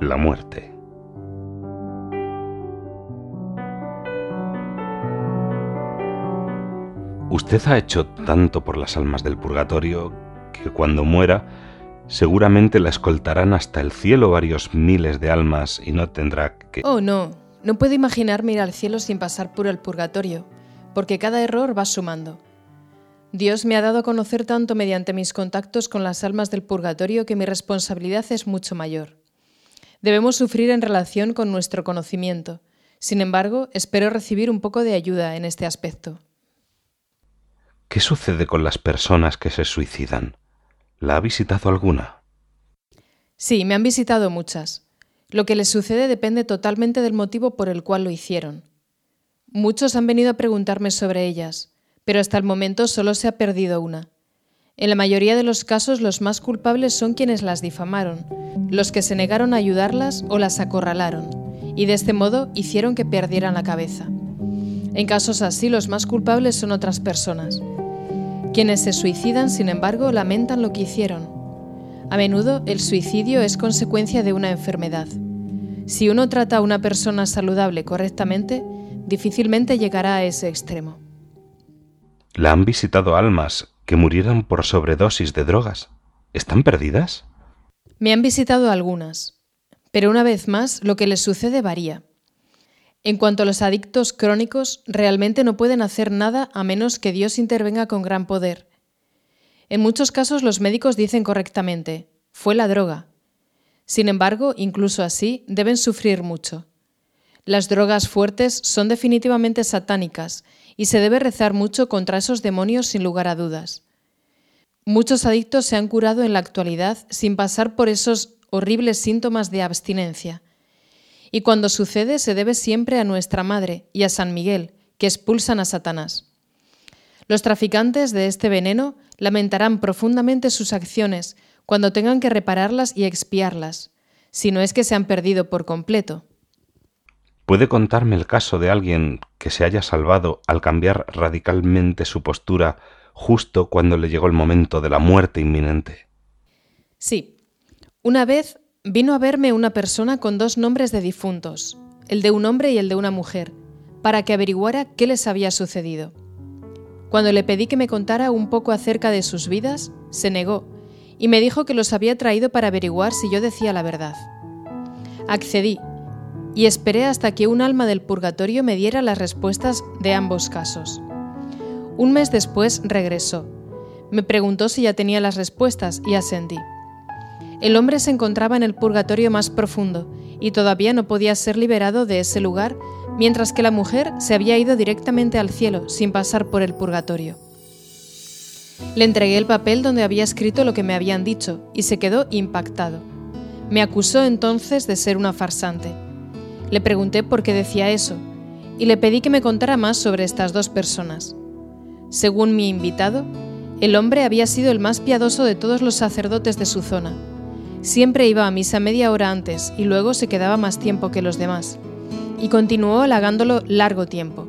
La muerte. Usted ha hecho tanto por las almas del purgatorio que cuando muera seguramente la escoltarán hasta el cielo varios miles de almas y no tendrá que... Oh, no. No puedo imaginarme ir al cielo sin pasar por el purgatorio, porque cada error va sumando. Dios me ha dado a conocer tanto mediante mis contactos con las almas del purgatorio que mi responsabilidad es mucho mayor. Debemos sufrir en relación con nuestro conocimiento. Sin embargo, espero recibir un poco de ayuda en este aspecto. ¿Qué sucede con las personas que se suicidan? ¿La ha visitado alguna? Sí, me han visitado muchas. Lo que les sucede depende totalmente del motivo por el cual lo hicieron. Muchos han venido a preguntarme sobre ellas, pero hasta el momento solo se ha perdido una. En la mayoría de los casos los más culpables son quienes las difamaron, los que se negaron a ayudarlas o las acorralaron, y de este modo hicieron que perdieran la cabeza. En casos así los más culpables son otras personas. Quienes se suicidan, sin embargo, lamentan lo que hicieron. A menudo el suicidio es consecuencia de una enfermedad. Si uno trata a una persona saludable correctamente, difícilmente llegará a ese extremo. La han visitado almas que murieran por sobredosis de drogas. ¿Están perdidas? Me han visitado algunas, pero una vez más lo que les sucede varía. En cuanto a los adictos crónicos, realmente no pueden hacer nada a menos que Dios intervenga con gran poder. En muchos casos los médicos dicen correctamente, fue la droga. Sin embargo, incluso así, deben sufrir mucho. Las drogas fuertes son definitivamente satánicas y se debe rezar mucho contra esos demonios sin lugar a dudas. Muchos adictos se han curado en la actualidad sin pasar por esos horribles síntomas de abstinencia. Y cuando sucede se debe siempre a nuestra Madre y a San Miguel, que expulsan a Satanás. Los traficantes de este veneno lamentarán profundamente sus acciones cuando tengan que repararlas y expiarlas, si no es que se han perdido por completo. ¿Puede contarme el caso de alguien que se haya salvado al cambiar radicalmente su postura justo cuando le llegó el momento de la muerte inminente? Sí. Una vez vino a verme una persona con dos nombres de difuntos, el de un hombre y el de una mujer, para que averiguara qué les había sucedido. Cuando le pedí que me contara un poco acerca de sus vidas, se negó y me dijo que los había traído para averiguar si yo decía la verdad. Accedí y esperé hasta que un alma del purgatorio me diera las respuestas de ambos casos. Un mes después regresó. Me preguntó si ya tenía las respuestas y asentí. El hombre se encontraba en el purgatorio más profundo y todavía no podía ser liberado de ese lugar, mientras que la mujer se había ido directamente al cielo sin pasar por el purgatorio. Le entregué el papel donde había escrito lo que me habían dicho y se quedó impactado. Me acusó entonces de ser una farsante le pregunté por qué decía eso y le pedí que me contara más sobre estas dos personas. Según mi invitado, el hombre había sido el más piadoso de todos los sacerdotes de su zona. Siempre iba a misa media hora antes y luego se quedaba más tiempo que los demás, y continuó halagándolo largo tiempo.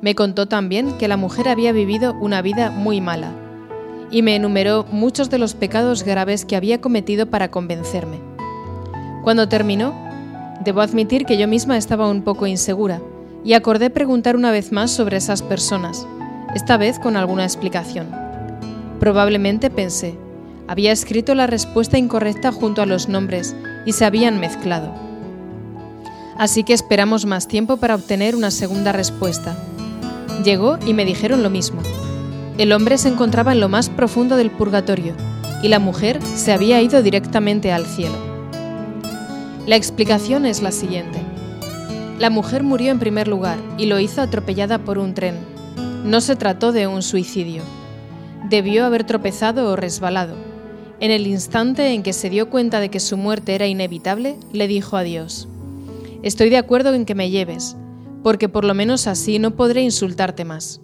Me contó también que la mujer había vivido una vida muy mala, y me enumeró muchos de los pecados graves que había cometido para convencerme. Cuando terminó, Debo admitir que yo misma estaba un poco insegura y acordé preguntar una vez más sobre esas personas, esta vez con alguna explicación. Probablemente pensé, había escrito la respuesta incorrecta junto a los nombres y se habían mezclado. Así que esperamos más tiempo para obtener una segunda respuesta. Llegó y me dijeron lo mismo. El hombre se encontraba en lo más profundo del purgatorio y la mujer se había ido directamente al cielo. La explicación es la siguiente. La mujer murió en primer lugar y lo hizo atropellada por un tren. No se trató de un suicidio. Debió haber tropezado o resbalado. En el instante en que se dio cuenta de que su muerte era inevitable, le dijo a Dios, Estoy de acuerdo en que me lleves, porque por lo menos así no podré insultarte más.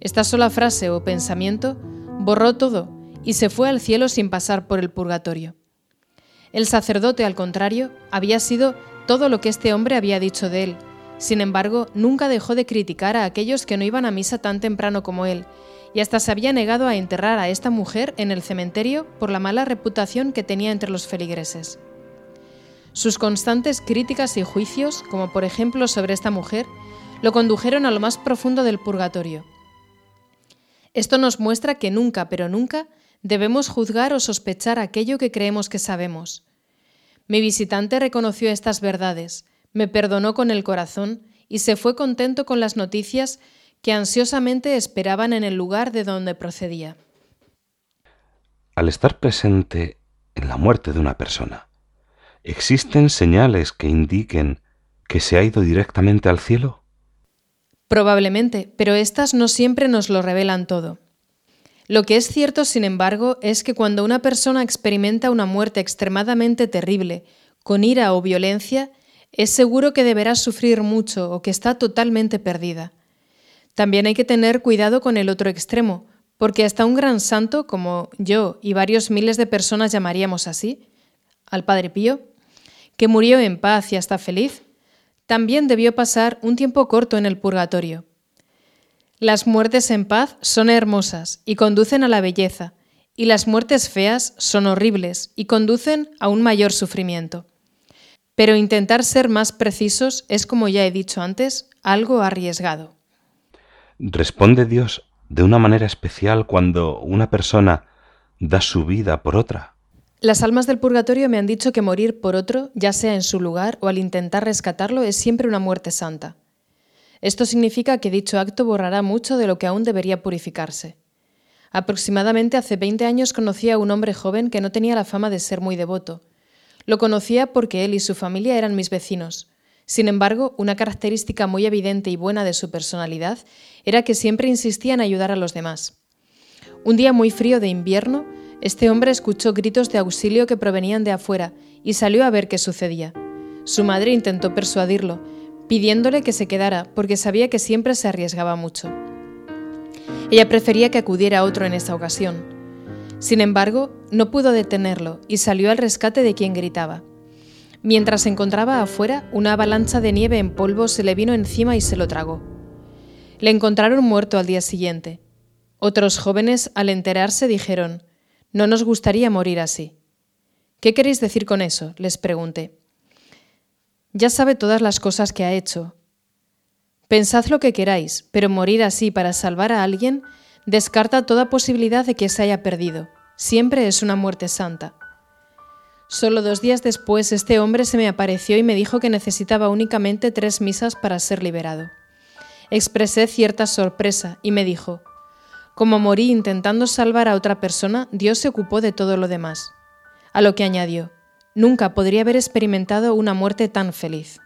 Esta sola frase o pensamiento borró todo y se fue al cielo sin pasar por el purgatorio. El sacerdote, al contrario, había sido todo lo que este hombre había dicho de él. Sin embargo, nunca dejó de criticar a aquellos que no iban a misa tan temprano como él, y hasta se había negado a enterrar a esta mujer en el cementerio por la mala reputación que tenía entre los feligreses. Sus constantes críticas y juicios, como por ejemplo sobre esta mujer, lo condujeron a lo más profundo del purgatorio. Esto nos muestra que nunca, pero nunca, debemos juzgar o sospechar aquello que creemos que sabemos. Mi visitante reconoció estas verdades, me perdonó con el corazón y se fue contento con las noticias que ansiosamente esperaban en el lugar de donde procedía. Al estar presente en la muerte de una persona, ¿Existen señales que indiquen que se ha ido directamente al cielo? Probablemente, pero éstas no siempre nos lo revelan todo. Lo que es cierto, sin embargo, es que cuando una persona experimenta una muerte extremadamente terrible, con ira o violencia, es seguro que deberá sufrir mucho o que está totalmente perdida. También hay que tener cuidado con el otro extremo, porque hasta un gran santo, como yo y varios miles de personas llamaríamos así, al Padre Pío, que murió en paz y hasta feliz, también debió pasar un tiempo corto en el purgatorio. Las muertes en paz son hermosas y conducen a la belleza, y las muertes feas son horribles y conducen a un mayor sufrimiento. Pero intentar ser más precisos es, como ya he dicho antes, algo arriesgado. ¿Responde Dios de una manera especial cuando una persona da su vida por otra? Las almas del purgatorio me han dicho que morir por otro, ya sea en su lugar o al intentar rescatarlo, es siempre una muerte santa. Esto significa que dicho acto borrará mucho de lo que aún debería purificarse. Aproximadamente hace 20 años conocí a un hombre joven que no tenía la fama de ser muy devoto. Lo conocía porque él y su familia eran mis vecinos. Sin embargo, una característica muy evidente y buena de su personalidad era que siempre insistía en ayudar a los demás. Un día muy frío de invierno, este hombre escuchó gritos de auxilio que provenían de afuera y salió a ver qué sucedía. Su madre intentó persuadirlo, pidiéndole que se quedara porque sabía que siempre se arriesgaba mucho. Ella prefería que acudiera otro en esta ocasión. Sin embargo, no pudo detenerlo y salió al rescate de quien gritaba. Mientras se encontraba afuera, una avalancha de nieve en polvo se le vino encima y se lo tragó. Le encontraron muerto al día siguiente. Otros jóvenes, al enterarse, dijeron, no nos gustaría morir así. ¿Qué queréis decir con eso? les pregunté. Ya sabe todas las cosas que ha hecho. Pensad lo que queráis, pero morir así para salvar a alguien descarta toda posibilidad de que se haya perdido. Siempre es una muerte santa. Solo dos días después este hombre se me apareció y me dijo que necesitaba únicamente tres misas para ser liberado. Expresé cierta sorpresa y me dijo, como morí intentando salvar a otra persona, Dios se ocupó de todo lo demás. A lo que añadió, nunca podría haber experimentado una muerte tan feliz.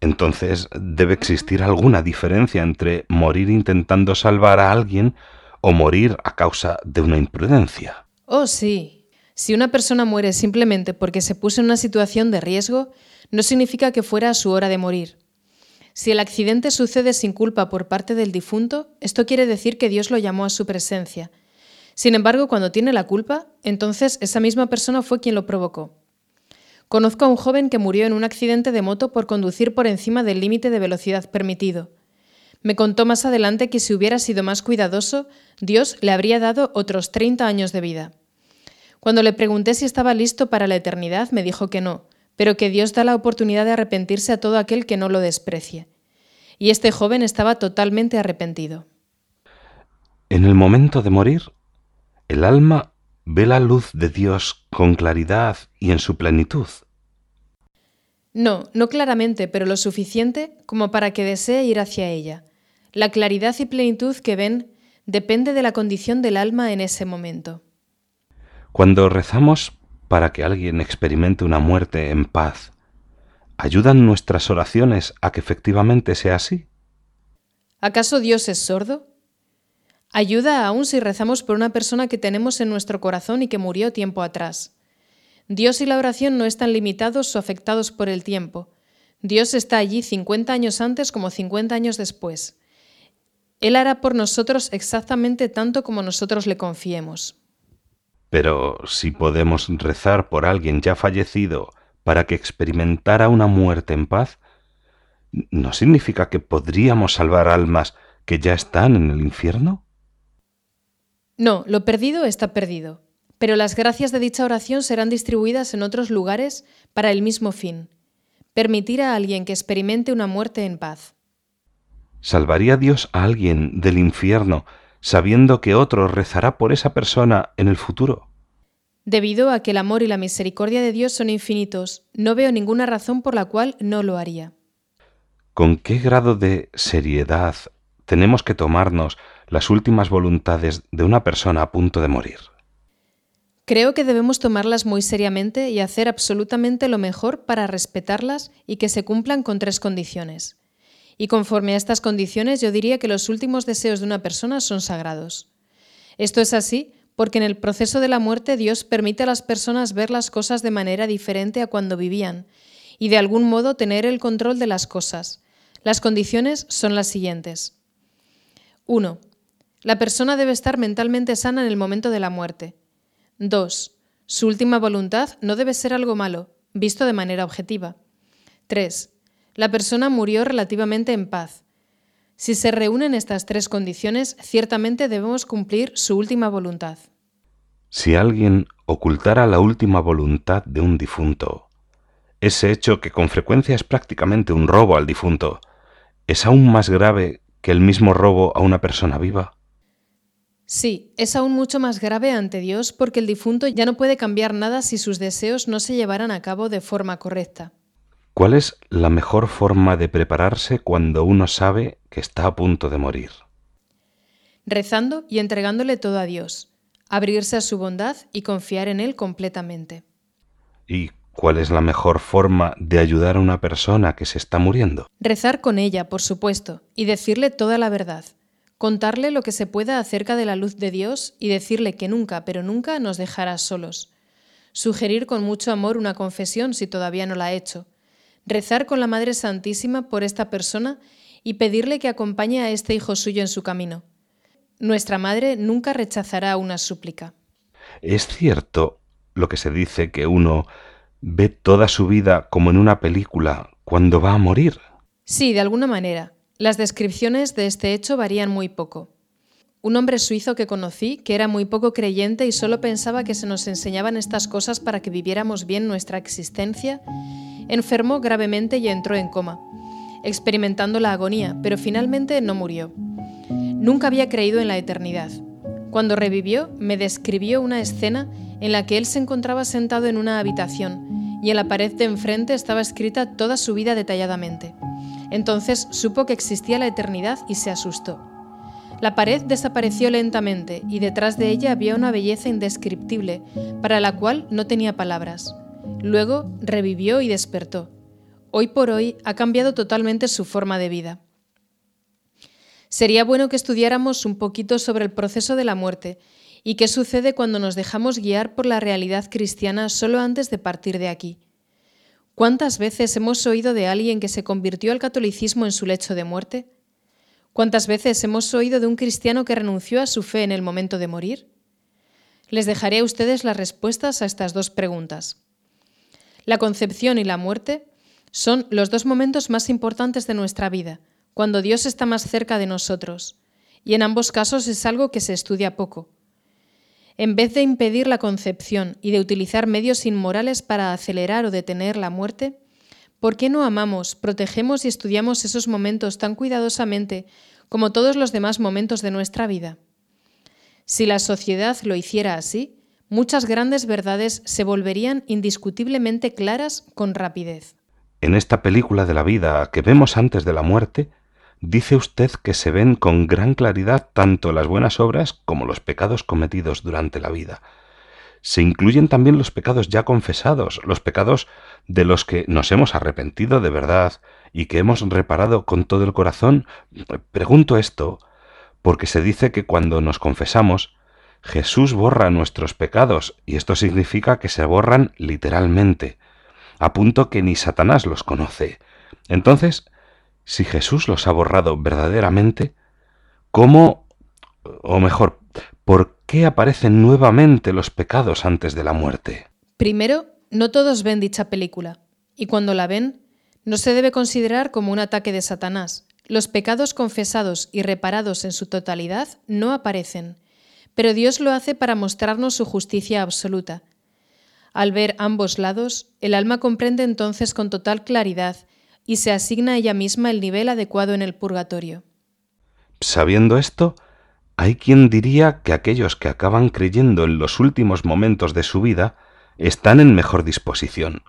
Entonces, debe existir alguna diferencia entre morir intentando salvar a alguien o morir a causa de una imprudencia. Oh, sí. Si una persona muere simplemente porque se puso en una situación de riesgo, no significa que fuera su hora de morir. Si el accidente sucede sin culpa por parte del difunto, esto quiere decir que Dios lo llamó a su presencia. Sin embargo, cuando tiene la culpa, entonces esa misma persona fue quien lo provocó. Conozco a un joven que murió en un accidente de moto por conducir por encima del límite de velocidad permitido. Me contó más adelante que si hubiera sido más cuidadoso, Dios le habría dado otros 30 años de vida. Cuando le pregunté si estaba listo para la eternidad, me dijo que no, pero que Dios da la oportunidad de arrepentirse a todo aquel que no lo desprecie. Y este joven estaba totalmente arrepentido. En el momento de morir, el alma ve la luz de Dios con claridad y en su plenitud. No, no claramente, pero lo suficiente como para que desee ir hacia ella. La claridad y plenitud que ven depende de la condición del alma en ese momento. Cuando rezamos para que alguien experimente una muerte en paz, ¿ayudan nuestras oraciones a que efectivamente sea así? ¿Acaso Dios es sordo? Ayuda aún si rezamos por una persona que tenemos en nuestro corazón y que murió tiempo atrás. Dios y la oración no están limitados o afectados por el tiempo. Dios está allí 50 años antes como 50 años después. Él hará por nosotros exactamente tanto como nosotros le confiemos. Pero si podemos rezar por alguien ya fallecido para que experimentara una muerte en paz, ¿no significa que podríamos salvar almas que ya están en el infierno? No, lo perdido está perdido, pero las gracias de dicha oración serán distribuidas en otros lugares para el mismo fin, permitir a alguien que experimente una muerte en paz. ¿Salvaría Dios a alguien del infierno sabiendo que otro rezará por esa persona en el futuro? Debido a que el amor y la misericordia de Dios son infinitos, no veo ninguna razón por la cual no lo haría. ¿Con qué grado de seriedad tenemos que tomarnos las últimas voluntades de una persona a punto de morir? Creo que debemos tomarlas muy seriamente y hacer absolutamente lo mejor para respetarlas y que se cumplan con tres condiciones. Y conforme a estas condiciones yo diría que los últimos deseos de una persona son sagrados. Esto es así porque en el proceso de la muerte Dios permite a las personas ver las cosas de manera diferente a cuando vivían y de algún modo tener el control de las cosas. Las condiciones son las siguientes. 1. La persona debe estar mentalmente sana en el momento de la muerte. 2. Su última voluntad no debe ser algo malo, visto de manera objetiva. 3. La persona murió relativamente en paz. Si se reúnen estas tres condiciones, ciertamente debemos cumplir su última voluntad. Si alguien ocultara la última voluntad de un difunto, ese hecho que con frecuencia es prácticamente un robo al difunto, ¿es aún más grave que el mismo robo a una persona viva? Sí, es aún mucho más grave ante Dios porque el difunto ya no puede cambiar nada si sus deseos no se llevaran a cabo de forma correcta. ¿Cuál es la mejor forma de prepararse cuando uno sabe que está a punto de morir? Rezando y entregándole todo a Dios, abrirse a su bondad y confiar en Él completamente. ¿Y cuál es la mejor forma de ayudar a una persona que se está muriendo? Rezar con ella, por supuesto, y decirle toda la verdad. Contarle lo que se pueda acerca de la luz de Dios y decirle que nunca, pero nunca nos dejará solos. Sugerir con mucho amor una confesión si todavía no la ha hecho rezar con la Madre Santísima por esta persona y pedirle que acompañe a este hijo suyo en su camino. Nuestra Madre nunca rechazará una súplica. Es cierto lo que se dice que uno ve toda su vida como en una película cuando va a morir. Sí, de alguna manera. Las descripciones de este hecho varían muy poco. Un hombre suizo que conocí, que era muy poco creyente y solo pensaba que se nos enseñaban estas cosas para que viviéramos bien nuestra existencia, enfermó gravemente y entró en coma, experimentando la agonía, pero finalmente no murió. Nunca había creído en la eternidad. Cuando revivió, me describió una escena en la que él se encontraba sentado en una habitación y en la pared de enfrente estaba escrita toda su vida detalladamente. Entonces supo que existía la eternidad y se asustó. La pared desapareció lentamente y detrás de ella había una belleza indescriptible para la cual no tenía palabras. Luego revivió y despertó. Hoy por hoy ha cambiado totalmente su forma de vida. Sería bueno que estudiáramos un poquito sobre el proceso de la muerte y qué sucede cuando nos dejamos guiar por la realidad cristiana solo antes de partir de aquí. ¿Cuántas veces hemos oído de alguien que se convirtió al catolicismo en su lecho de muerte? ¿Cuántas veces hemos oído de un cristiano que renunció a su fe en el momento de morir? Les dejaré a ustedes las respuestas a estas dos preguntas. La concepción y la muerte son los dos momentos más importantes de nuestra vida, cuando Dios está más cerca de nosotros, y en ambos casos es algo que se estudia poco. En vez de impedir la concepción y de utilizar medios inmorales para acelerar o detener la muerte, ¿por qué no amamos, protegemos y estudiamos esos momentos tan cuidadosamente como todos los demás momentos de nuestra vida? Si la sociedad lo hiciera así, muchas grandes verdades se volverían indiscutiblemente claras con rapidez. En esta película de la vida que vemos antes de la muerte, dice usted que se ven con gran claridad tanto las buenas obras como los pecados cometidos durante la vida. Se incluyen también los pecados ya confesados, los pecados de los que nos hemos arrepentido de verdad y que hemos reparado con todo el corazón. Pregunto esto porque se dice que cuando nos confesamos, Jesús borra nuestros pecados, y esto significa que se borran literalmente, a punto que ni Satanás los conoce. Entonces, si Jesús los ha borrado verdaderamente, ¿cómo, o mejor, por qué aparecen nuevamente los pecados antes de la muerte? Primero, no todos ven dicha película, y cuando la ven, no se debe considerar como un ataque de Satanás. Los pecados confesados y reparados en su totalidad no aparecen, pero Dios lo hace para mostrarnos su justicia absoluta. Al ver ambos lados, el alma comprende entonces con total claridad y se asigna a ella misma el nivel adecuado en el purgatorio. Sabiendo esto, hay quien diría que aquellos que acaban creyendo en los últimos momentos de su vida están en mejor disposición.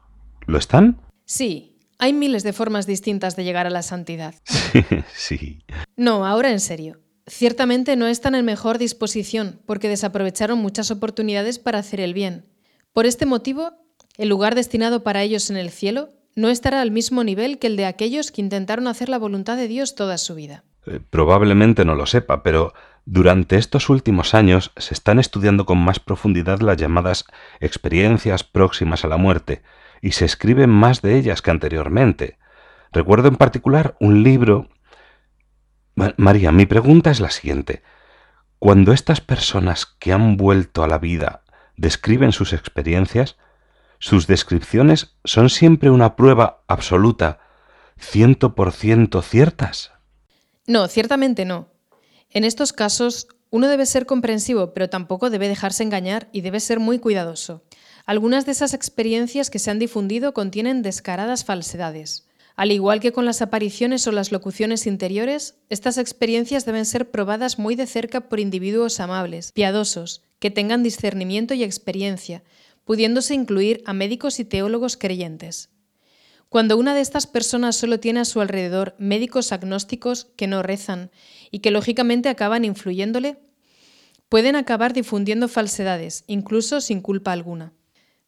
¿Lo están? Sí, hay miles de formas distintas de llegar a la santidad. sí. No, ahora en serio. Ciertamente no están en mejor disposición porque desaprovecharon muchas oportunidades para hacer el bien. Por este motivo, el lugar destinado para ellos en el cielo no estará al mismo nivel que el de aquellos que intentaron hacer la voluntad de Dios toda su vida. Eh, probablemente no lo sepa, pero durante estos últimos años se están estudiando con más profundidad las llamadas experiencias próximas a la muerte, y se escriben más de ellas que anteriormente. Recuerdo en particular un libro... María, mi pregunta es la siguiente. Cuando estas personas que han vuelto a la vida describen sus experiencias, sus descripciones son siempre una prueba absoluta, ciento por ciento ciertas. No, ciertamente no. En estos casos, uno debe ser comprensivo, pero tampoco debe dejarse engañar y debe ser muy cuidadoso. Algunas de esas experiencias que se han difundido contienen descaradas falsedades. Al igual que con las apariciones o las locuciones interiores, estas experiencias deben ser probadas muy de cerca por individuos amables, piadosos, que tengan discernimiento y experiencia, pudiéndose incluir a médicos y teólogos creyentes. Cuando una de estas personas solo tiene a su alrededor médicos agnósticos que no rezan y que lógicamente acaban influyéndole, pueden acabar difundiendo falsedades, incluso sin culpa alguna.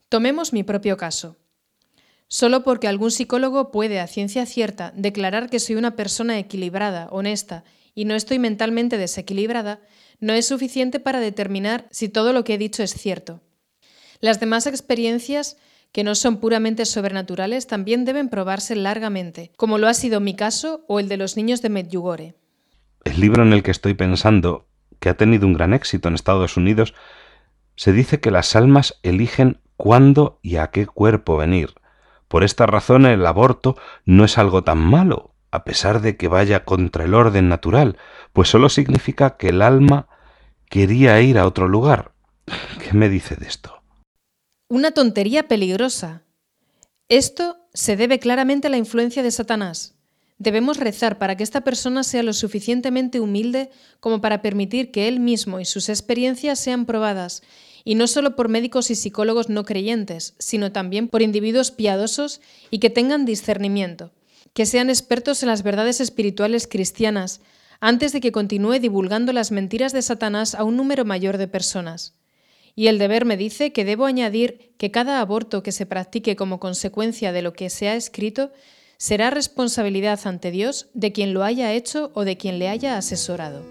Tomemos mi propio caso. Solo porque algún psicólogo puede a ciencia cierta declarar que soy una persona equilibrada, honesta y no estoy mentalmente desequilibrada, no es suficiente para determinar si todo lo que he dicho es cierto. Las demás experiencias que no son puramente sobrenaturales también deben probarse largamente, como lo ha sido mi caso o el de los niños de Medjugorje. El libro en el que estoy pensando, que ha tenido un gran éxito en Estados Unidos, se dice que las almas eligen cuándo y a qué cuerpo venir. Por esta razón el aborto no es algo tan malo, a pesar de que vaya contra el orden natural, pues solo significa que el alma quería ir a otro lugar. ¿Qué me dice de esto? Una tontería peligrosa. Esto se debe claramente a la influencia de Satanás. Debemos rezar para que esta persona sea lo suficientemente humilde como para permitir que él mismo y sus experiencias sean probadas y no solo por médicos y psicólogos no creyentes, sino también por individuos piadosos y que tengan discernimiento, que sean expertos en las verdades espirituales cristianas, antes de que continúe divulgando las mentiras de Satanás a un número mayor de personas. Y el deber me dice que debo añadir que cada aborto que se practique como consecuencia de lo que se ha escrito será responsabilidad ante Dios de quien lo haya hecho o de quien le haya asesorado.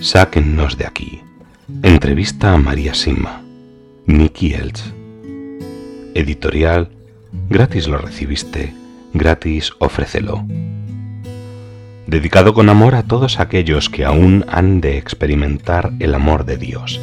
Sáquennos de aquí. Entrevista a María Sima. Mickey Elch. Editorial. Gratis lo recibiste. Gratis ofrécelo. Dedicado con amor a todos aquellos que aún han de experimentar el amor de Dios